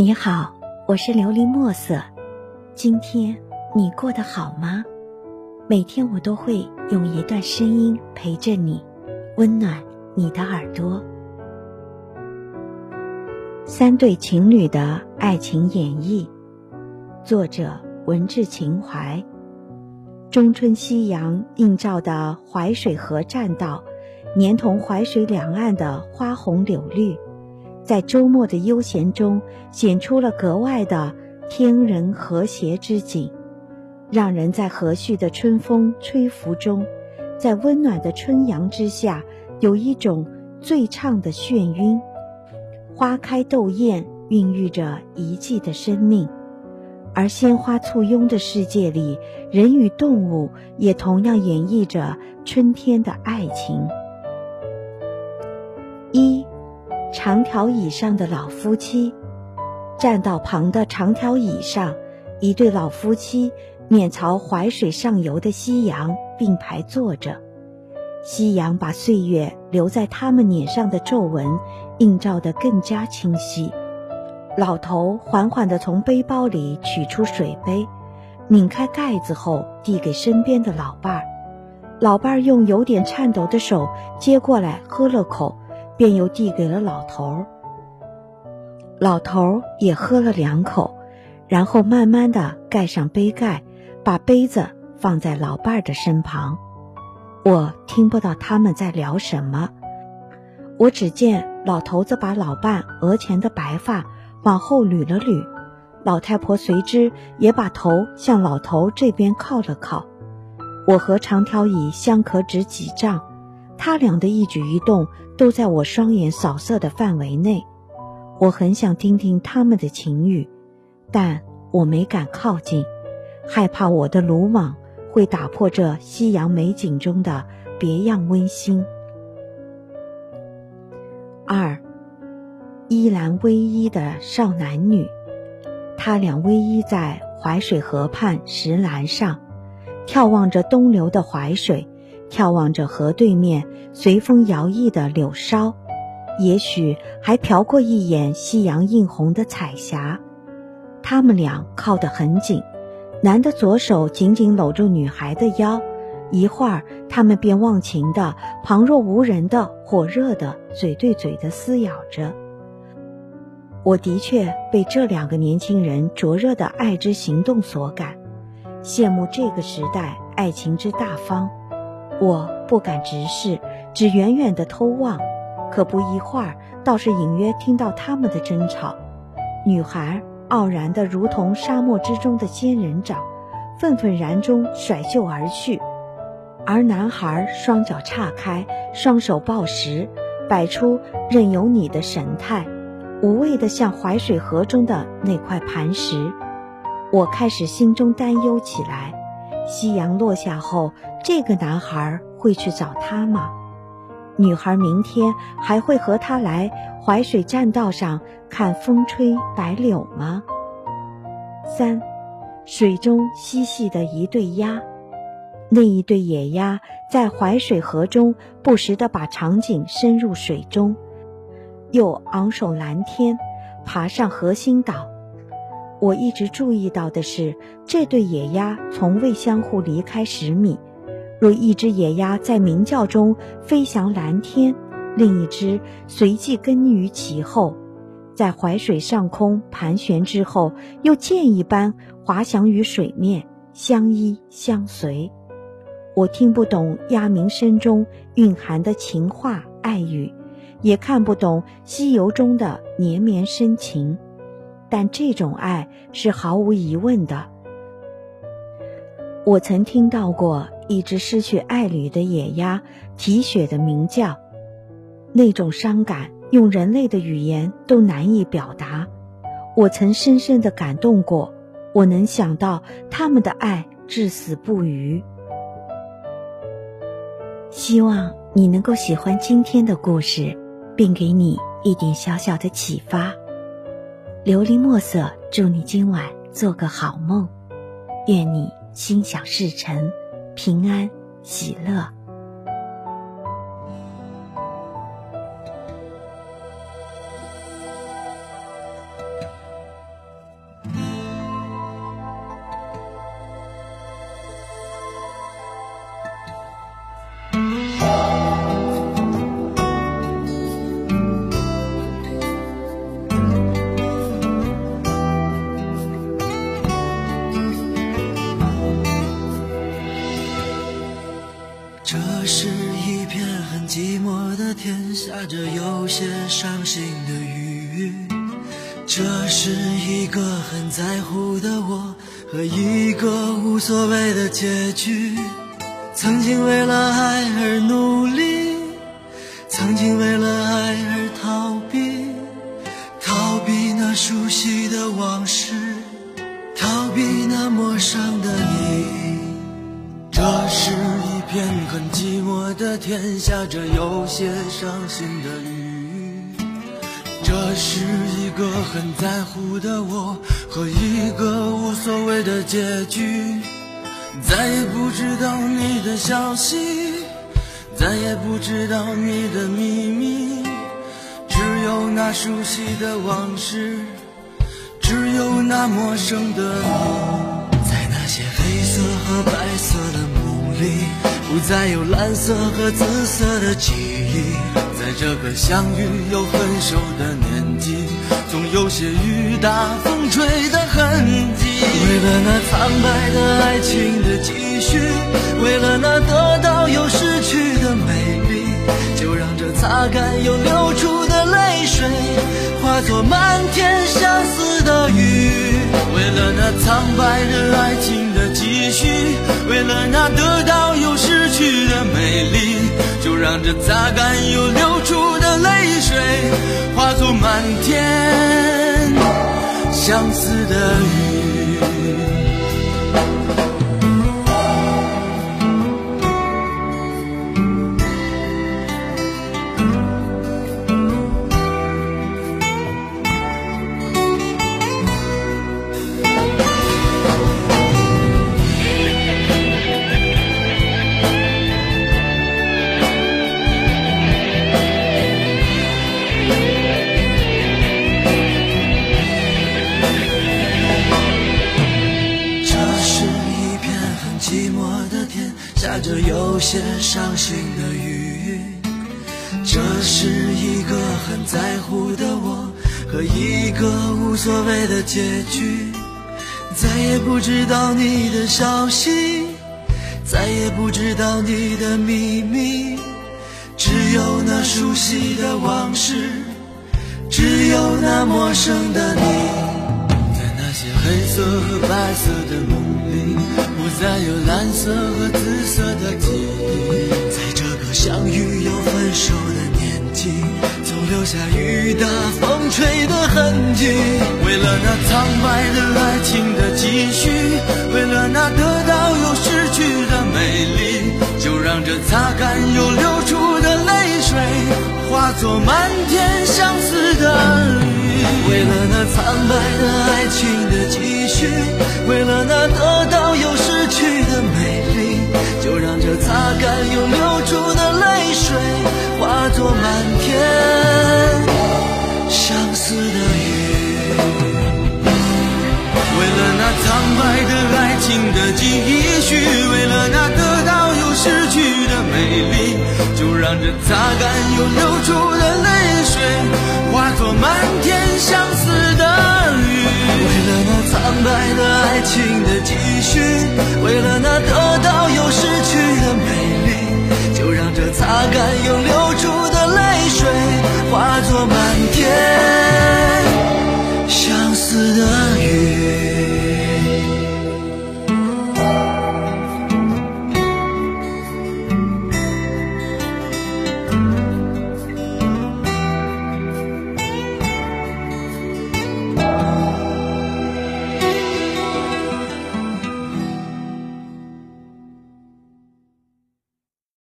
你好，我是琉璃墨色。今天你过得好吗？每天我都会用一段声音陪着你，温暖你的耳朵。三对情侣的爱情演绎，作者文志情怀。中春夕阳映照的淮水河栈道，连同淮水两岸的花红柳绿。在周末的悠闲中，显出了格外的天人和谐之景，让人在和煦的春风吹拂中，在温暖的春阳之下，有一种醉畅的眩晕。花开斗艳，孕育着一季的生命，而鲜花簇拥的世界里，人与动物也同样演绎着春天的爱情。一。长条椅上的老夫妻，栈道旁的长条椅上，一对老夫妻面朝淮水上游的夕阳并排坐着，夕阳把岁月留在他们脸上的皱纹映照得更加清晰。老头缓缓地从背包里取出水杯，拧开盖子后递给身边的老伴儿，老伴儿用有点颤抖的手接过来喝了口。便又递给了老头儿，老头儿也喝了两口，然后慢慢的盖上杯盖，把杯子放在老伴儿的身旁。我听不到他们在聊什么，我只见老头子把老伴额前的白发往后捋了捋，老太婆随之也把头向老头这边靠了靠。我和长条椅相隔只几丈。他俩的一举一动都在我双眼扫射的范围内，我很想听听他们的情语，但我没敢靠近，害怕我的鲁莽会打破这夕阳美景中的别样温馨。二，依兰偎依的少男女，他俩偎依在淮水河畔石栏上，眺望着东流的淮水。眺望着河对面随风摇曳的柳梢，也许还瞟过一眼夕阳映红的彩霞。他们俩靠得很紧，男的左手紧紧搂住女孩的腰，一会儿他们便忘情的、旁若无人的、火热的嘴对嘴的撕咬着。我的确被这两个年轻人灼热的爱之行动所感，羡慕这个时代爱情之大方。我不敢直视，只远远的偷望，可不一会儿，倒是隐约听到他们的争吵。女孩傲然的如同沙漠之中的仙人掌，愤愤然中甩袖而去，而男孩双脚岔开，双手抱石，摆出任由你的神态，无畏的像淮水河中的那块磐石。我开始心中担忧起来。夕阳落下后，这个男孩会去找她吗？女孩明天还会和他来淮水栈道上看风吹白柳吗？三，水中嬉戏的一对鸭，那一对野鸭在淮水河中不时地把长颈伸入水中，又昂首蓝天，爬上河心岛。我一直注意到的是，这对野鸭从未相互离开十米。若一只野鸭在鸣叫中飞翔蓝天，另一只随即跟于其后，在淮水上空盘旋之后，又箭一般滑翔于水面，相依相随。我听不懂鸭鸣声中蕴含的情话爱语，也看不懂西游中的绵绵深情。但这种爱是毫无疑问的。我曾听到过一只失去爱侣的野鸭啼血的鸣叫，那种伤感用人类的语言都难以表达。我曾深深的感动过，我能想到他们的爱至死不渝。希望你能够喜欢今天的故事，并给你一点小小的启发。琉璃墨色，祝你今晚做个好梦，愿你心想事成，平安喜乐。这是一片很寂寞的天，下着有些伤心的雨。这是一个很在乎的我和一个无所谓的结局。曾经为了爱而努力，曾经为了爱而逃避，逃避那熟悉的往事，片很寂寞的天，下着有些伤心的雨。这是一个很在乎的我和一个无所谓的结局。再也不知道你的消息，再也不知道你的秘密，只有那熟悉的往事，只有那陌生的你，在那些黑色和白色的梦里。不再有蓝色和紫色的记忆，在这个相遇又分手的年纪，总有些雨打风吹的痕迹。为了那苍白的爱情的继续，为了那得到又失去的美丽，就让这擦干又流出的泪水，化作漫天相思的雨。为了那苍白的爱情的继续，为了那得到又失去美丽，就让这擦干又流出的泪水，化作满天相思的雨。着有些伤心的雨，这是一个很在乎的我和一个无所谓的结局。再也不知道你的消息，再也不知道你的秘密，只有那熟悉的往事，只有那陌生的你，黑色和白色的梦里。不再有蓝色和紫色的记忆，在这个相遇又分手的年纪，总留下雨打风吹的痕迹。为了那苍白的爱情的继续，为了那得到又失去的美丽，就让这擦干又流出的泪水，化作漫天。那苍白的爱情的继续，为了那得到又失去的美丽，就让这擦干又流出的泪水，化作满天相思的雨。为了那苍白的爱情的继续，为了那得到又失去的美丽，就让这擦干又流出的泪水，化作漫爱情的继续，为了那得到又失去的美丽，就让这擦干又流。